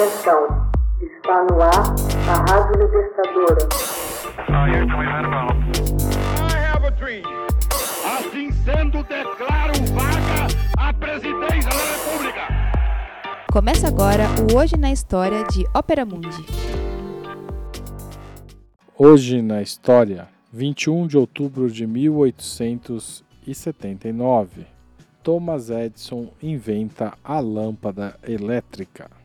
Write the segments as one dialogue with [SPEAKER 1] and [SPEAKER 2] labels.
[SPEAKER 1] Atenção, está no ar a Rádio Libertadora.
[SPEAKER 2] Assim sendo, declaro vaga a presidência da República.
[SPEAKER 3] Começa agora o Hoje na História de Ópera Mundi.
[SPEAKER 4] Hoje na História, 21 de outubro de 1879. Thomas Edison inventa a lâmpada elétrica.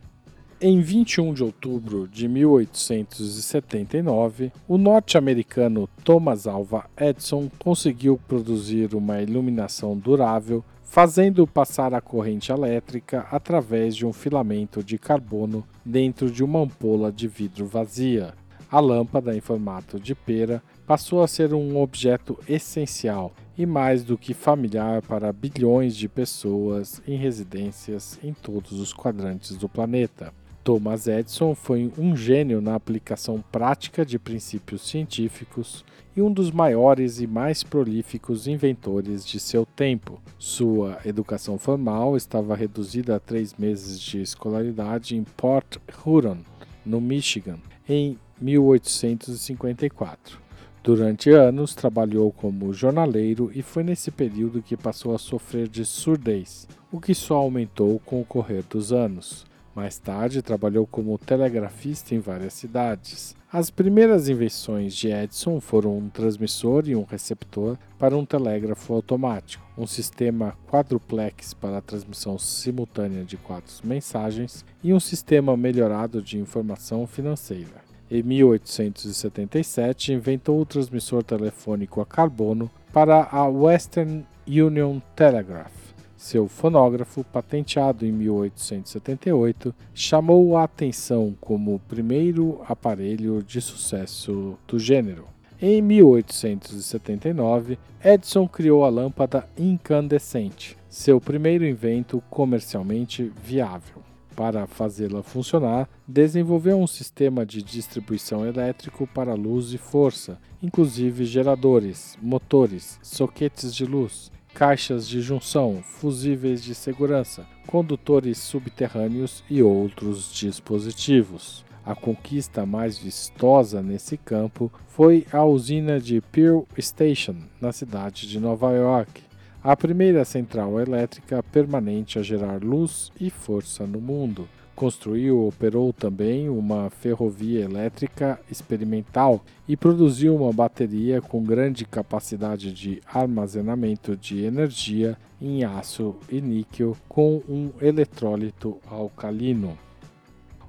[SPEAKER 4] Em 21 de outubro de 1879, o norte-americano Thomas Alva Edison conseguiu produzir uma iluminação durável, fazendo passar a corrente elétrica através de um filamento de carbono dentro de uma ampola de vidro vazia. A lâmpada, em formato de pera, passou a ser um objeto essencial e mais do que familiar para bilhões de pessoas em residências em todos os quadrantes do planeta. Thomas Edison foi um gênio na aplicação prática de princípios científicos e um dos maiores e mais prolíficos inventores de seu tempo. Sua educação formal estava reduzida a três meses de escolaridade em Port Huron, no Michigan, em 1854. Durante anos trabalhou como jornaleiro e foi nesse período que passou a sofrer de surdez, o que só aumentou com o correr dos anos. Mais tarde trabalhou como telegrafista em várias cidades. As primeiras invenções de Edison foram um transmissor e um receptor para um telégrafo automático, um sistema quadruplex para a transmissão simultânea de quatro mensagens e um sistema melhorado de informação financeira. Em 1877, inventou o transmissor telefônico a carbono para a Western Union Telegraph. Seu fonógrafo, patenteado em 1878, chamou a atenção como o primeiro aparelho de sucesso do gênero. Em 1879, Edison criou a lâmpada incandescente, seu primeiro invento comercialmente viável. Para fazê-la funcionar, desenvolveu um sistema de distribuição elétrico para luz e força, inclusive geradores, motores, soquetes de luz, caixas de junção, fusíveis de segurança, condutores subterrâneos e outros dispositivos. A conquista mais vistosa nesse campo foi a usina de Pearl Station, na cidade de Nova York, a primeira central elétrica permanente a gerar luz e força no mundo. Construiu operou também uma ferrovia elétrica experimental e produziu uma bateria com grande capacidade de armazenamento de energia em aço e níquel com um eletrólito alcalino.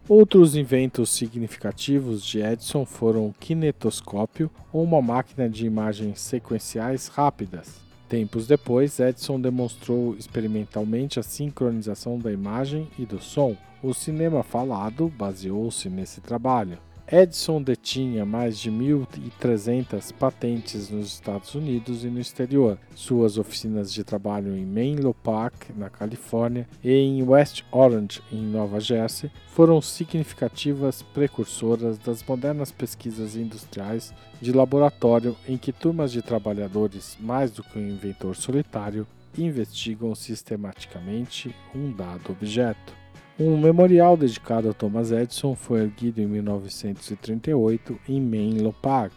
[SPEAKER 4] Outros inventos significativos de Edison foram o kinetoscópio ou uma máquina de imagens sequenciais rápidas Tempos depois, Edison demonstrou experimentalmente a sincronização da imagem e do som. O cinema falado baseou-se nesse trabalho. Edison detinha mais de 1.300 patentes nos Estados Unidos e no exterior. Suas oficinas de trabalho em Menlo Park, na Califórnia, e em West Orange, em Nova Jersey, foram significativas precursoras das modernas pesquisas industriais de laboratório em que turmas de trabalhadores, mais do que um inventor solitário, investigam sistematicamente um dado objeto. Um memorial dedicado a Thomas Edison foi erguido em 1938 em Menlo Park.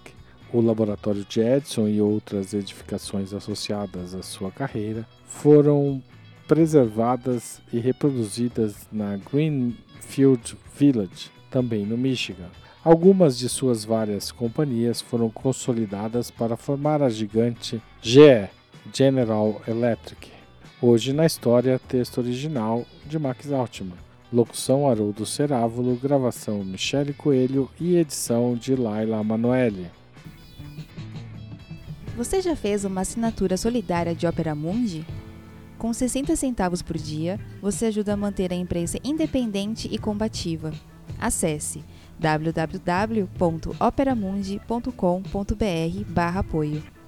[SPEAKER 4] O laboratório de Edison e outras edificações associadas à sua carreira foram preservadas e reproduzidas na Greenfield Village, também no Michigan. Algumas de suas várias companhias foram consolidadas para formar a gigante GE, General Electric. Hoje na história, texto original de Max Altman. Locução Haroldo Cerávulo, gravação Michele Coelho e edição de Laila Manoeli.
[SPEAKER 3] Você já fez uma assinatura solidária de Opera Mundi? Com 60 centavos por dia, você ajuda a manter a imprensa independente e combativa. Acesse www.operamundi.com.br/apoio.